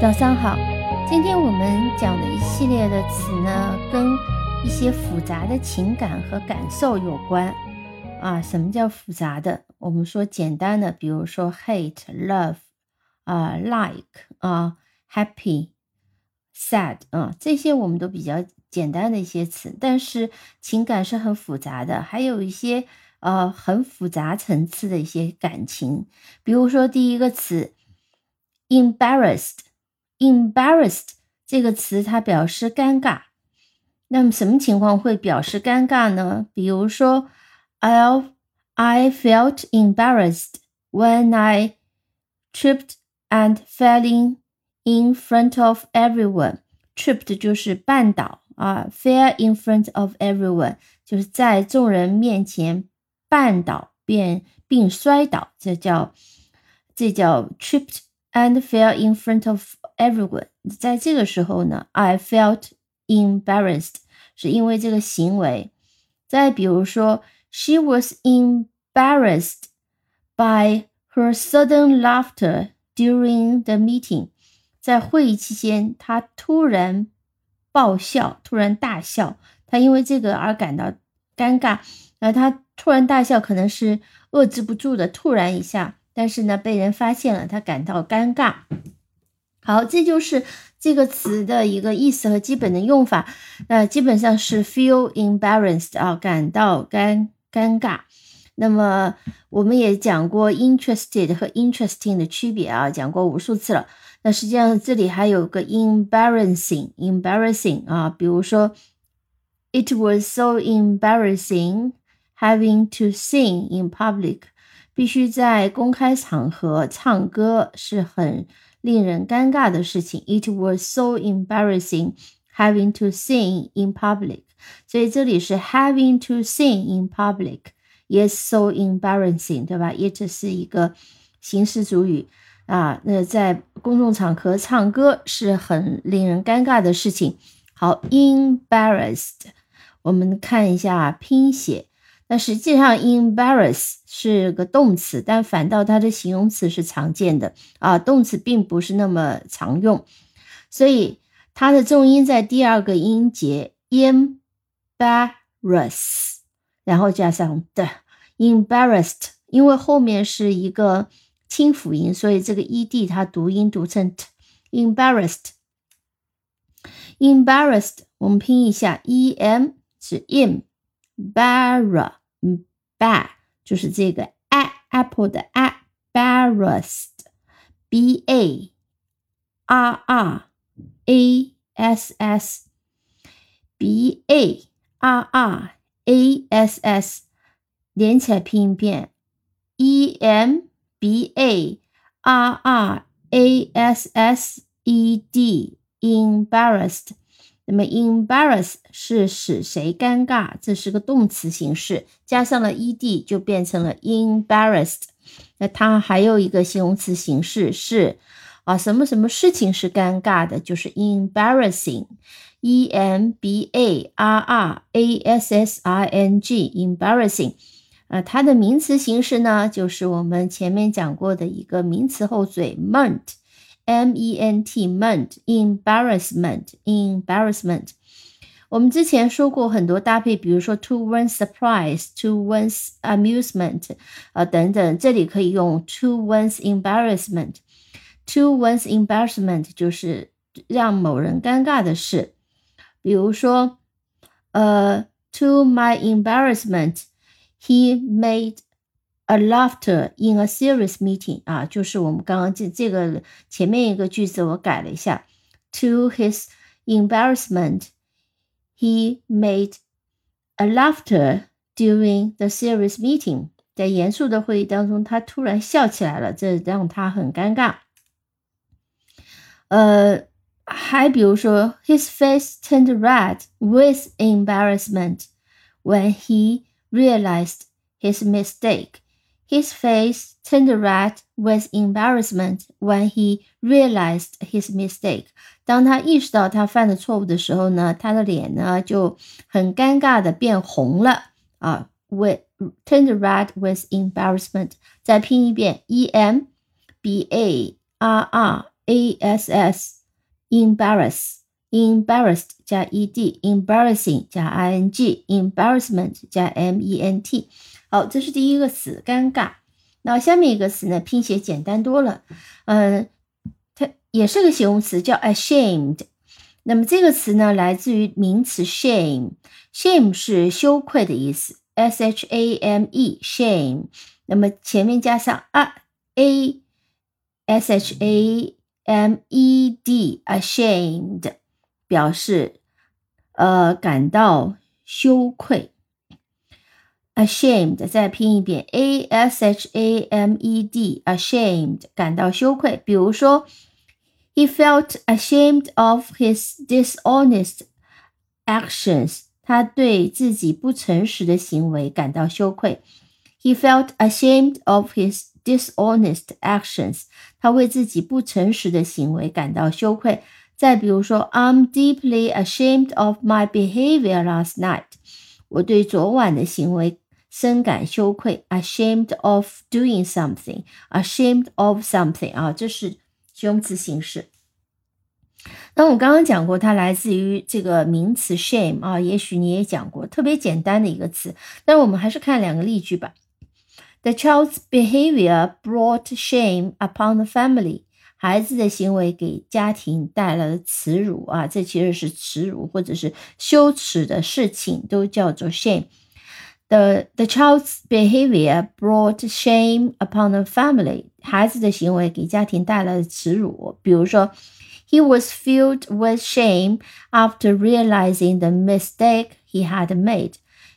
早上好，今天我们讲的一系列的词呢，跟一些复杂的情感和感受有关啊。什么叫复杂的？我们说简单的，比如说 hate、love 啊、like 啊、happy、sad 啊，这些我们都比较简单的一些词。但是情感是很复杂的，还有一些呃很复杂层次的一些感情。比如说第一个词 embarrassed。embarrassed 这个词它表示尴尬，那么什么情况会表示尴尬呢？比如说，I I felt embarrassed when I tripped and fell in in front of everyone. Tripped 就是绊倒啊，fell in front of everyone 就是在众人面前绊倒并并摔倒，这叫这叫 tripped and fell in front of everyone，在这个时候呢，I felt embarrassed，是因为这个行为。再比如说，She was embarrassed by her sudden laughter during the meeting，在会议期间，她突然爆笑，突然大笑，她因为这个而感到尴尬。那她突然大笑，可能是遏制不住的，突然一下，但是呢，被人发现了，她感到尴尬。好，这就是这个词的一个意思和基本的用法。呃，基本上是 feel embarrassed 啊，感到尴尴尬。那么我们也讲过 interested 和 interesting 的区别啊，讲过无数次了。那实际上这里还有个 embarrassing，embarrassing 啊，比如说 it was so embarrassing having to sing in public，必须在公开场合唱歌是很。令人尴尬的事情。It was so embarrassing having to sing in public。所以这里是 having to sing in public。Yes, so embarrassing，对吧？It 是一个形式主语啊。那在公众场合唱歌是很令人尴尬的事情。好，embarrassed，我们看一下拼写。那实际上，embarrass 是个动词，但反倒它的形容词是常见的。啊，动词并不是那么常用，所以它的重音在第二个音节 embarrass，然后加上的 embarrassed，因为后面是一个清辅音，所以这个 ed 它读音读成 t embarrassed，embarrassed，我们拼一下，em 是 embarrass。嗯，bar 就是这个 a apple 的 a，barrassed，b a r r a s s，b a r r a s s，连起来拼一遍，e m b a r r a s s e d，embarrassed。那么，embarrass 是使谁尴尬？这是个动词形式，加上了 ed 就变成了 embarrassed。那它还有一个形容词形式是啊，什么什么事情是尴尬的，就是 embarrassing，e m b a r r a s s i n g，embarrassing。呃，它的名词形式呢，就是我们前面讲过的一个名词后缀 ment。M E N T ment embarrassment embarrassment，我们之前说过很多搭配，比如说 to one's surprise to one's amusement，啊等等，这里可以用 to one's embarrassment。to one's embarrassment 就是让某人尴尬的事，比如说，呃，to my embarrassment，he made A laughter in a serious meeting 啊，就是我们刚刚这这个前面一个句子我改了一下。To his embarrassment, he made a laughter during the serious meeting。在严肃的会议当中，他突然笑起来了，这让他很尴尬。呃，还比如说，his face turned red with embarrassment when he realized his mistake。 His face turned red with embarrassment when he realized his mistake. 当他意识到他犯的错误的时候呢，他的脸呢就很尴尬的变红了啊。With turned red with embarrassment. 再拼一遍，E M B A R R a s s，embarrass，embarrassed 加 e d，embarrassing 加 i n g，embarrassment 加 m e n t。 好，这是第一个词，尴尬。那下面一个词呢，拼写简单多了，嗯，它也是个形容词，叫 ashamed。那么这个词呢，来自于名词 shame，shame 是羞愧的意思，s h a m e，shame。那么前面加上 a a，s h a m e d，ashamed，表示呃感到羞愧。ashamed，再拼一遍，a s h a m e d，ashamed，感到羞愧。比如说，he felt ashamed of his dishonest actions，他对自己不诚实的行为感到羞愧。He felt ashamed of his dishonest actions，他为自己不诚实的行为感到羞愧。再比如说，I'm deeply ashamed of my behavior last night，我对昨晚的行为。 深感羞愧，ashamed of doing something，ashamed of something 啊，这是形容词形式。那我刚刚讲过，它来自于这个名词 shame 啊，也许你也讲过，特别简单的一个词。但是我们还是看两个例句吧。The child's behavior brought shame upon the family。孩子的行为给家庭带来了耻辱啊，这其实是耻辱或者是羞耻的事情，都叫做 shame。The the child's behavior brought shame upon the family。孩子的行为给家庭带来了耻辱。比如说，He was filled with shame after realizing the mistake he had made。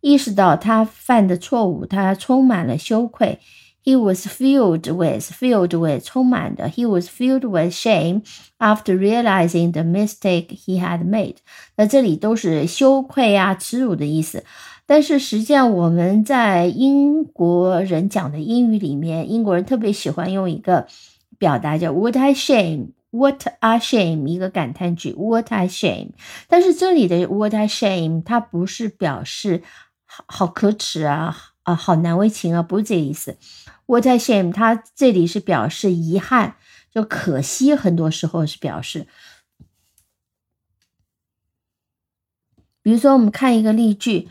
意识到他犯的错误，他充满了羞愧。He was filled with filled with 充满的。He was filled with shame after realizing the mistake he had made。那这里都是羞愧啊、耻辱的意思。 但是实际上，我们在英国人讲的英语里面，英国人特别喜欢用一个表达叫 “What a shame”，“What a shame”，一个感叹句，“What a shame”。但是这里的 “What a shame” 它不是表示好好可耻啊啊，好难为情啊，不是这个意思。“What a shame” 它这里是表示遗憾，就可惜，很多时候是表示。比如说，我们看一个例句。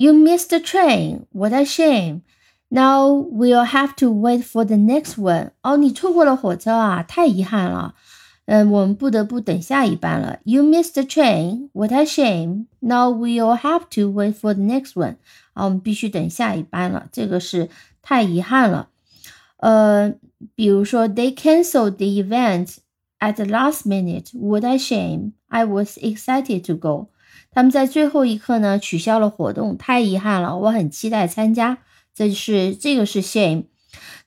You missed the train. What a shame. Now we'll have to wait for the next one. 哦，你错过了火车啊，太遗憾了。嗯，我们不得不等下一班了。You missed the train. What a shame. Now we'll have to wait for the next one. 啊，我们必须等下一班了。这个是太遗憾了。呃，比如说，They canceled the event at the last minute. What a shame. I was excited to go. 他们在最后一刻呢取消了活动，太遗憾了。我很期待参加。这是这个是 shame。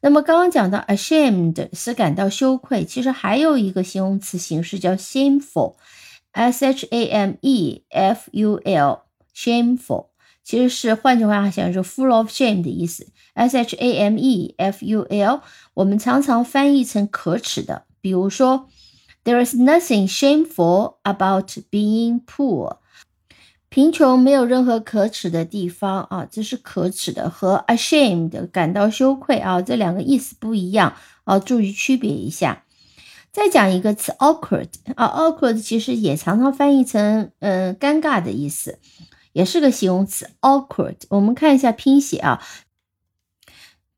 那么刚刚讲到 ashamed 是感到羞愧，其实还有一个形容词形式叫 shameful，s h a m e f u l，shameful 其实是换句话讲是 full of shame 的意思。s h a m e f u l 我们常常翻译成可耻的，比如说 there is nothing shameful about being poor。贫穷没有任何可耻的地方啊，这是可耻的和 ashamed 感到羞愧啊，这两个意思不一样啊，注意区别一下。再讲一个词 awkward 啊，awkward 其实也常常翻译成嗯尴尬的意思，也是个形容词 awkward。我们看一下拼写啊，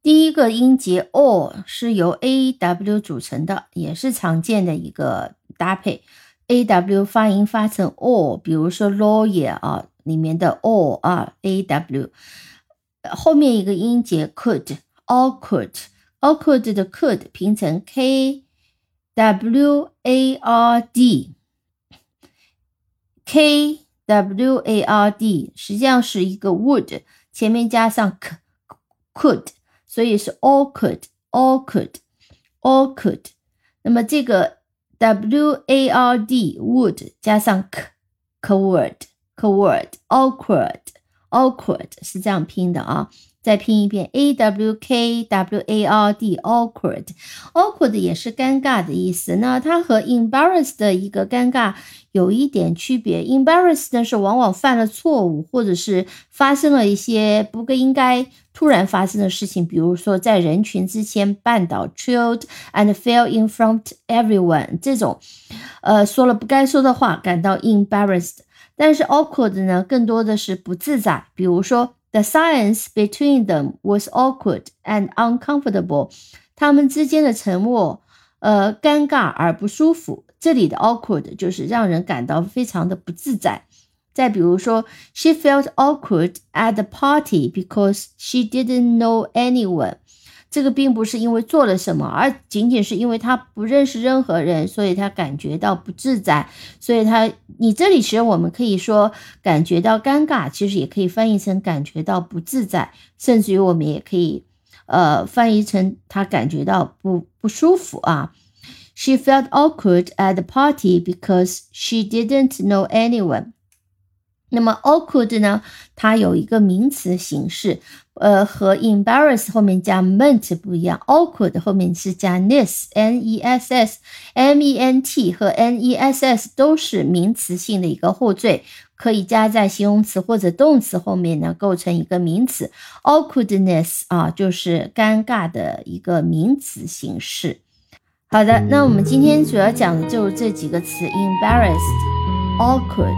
第一个音节 o 是由 a w 组成的，也是常见的一个搭配。A w 发音发成 o，比如说 lawyer 啊，里面的 o 啊 a w，后面一个音节 could，awkward，awkward 的 could 拼成 k w a r d，k w a r d 实际上是一个 would，前面加上 k could，所以是 awkward，awkward，awkward。那么这个。W A R D would 加上 k coward coward awkward awkward 是这样拼的啊。再拼一遍，a w k w a r d，awkward，awkward 也是尴尬的意思。那它和 embarrassed 的一个尴尬有一点区别，embarrassed 呢是往往犯了错误，或者是发生了一些不应该突然发生的事情，比如说在人群之前绊倒，tripped and fell in front everyone 这种，呃，说了不该说的话，感到 embarrassed。但是 awkward 呢，更多的是不自在，比如说。The silence between them was awkward and uncomfortable。他们之间的沉默，呃，尴尬而不舒服。这里的 awkward 就是让人感到非常的不自在。再比如说，She felt awkward at the party because she didn't know anyone。 这个并不是因为做了什么，而仅仅是因为他不认识任何人，所以他感觉到不自在。所以他，你这里其实我们可以说感觉到尴尬，其实也可以翻译成感觉到不自在，甚至于我们也可以，呃，翻译成他感觉到不不舒服啊。She felt awkward at the party because she didn't know anyone。那么 awkward 呢？它有一个名词形式，呃，和 embarrass 后面加 ment 不一样。awkward 后面是加 ness，n e s s，m e n t 和 n e s s 都是名词性的一个后缀，可以加在形容词或者动词后面呢，构成一个名词。awkwardness 啊，就是尴尬的一个名词形式。好的，那我们今天主要讲的就是这几个词：embarrassed，awkward。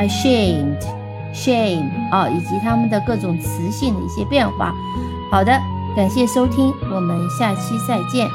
ashamed、shame 啊，以及它们的各种词性的一些变化。好的，感谢收听，我们下期再见。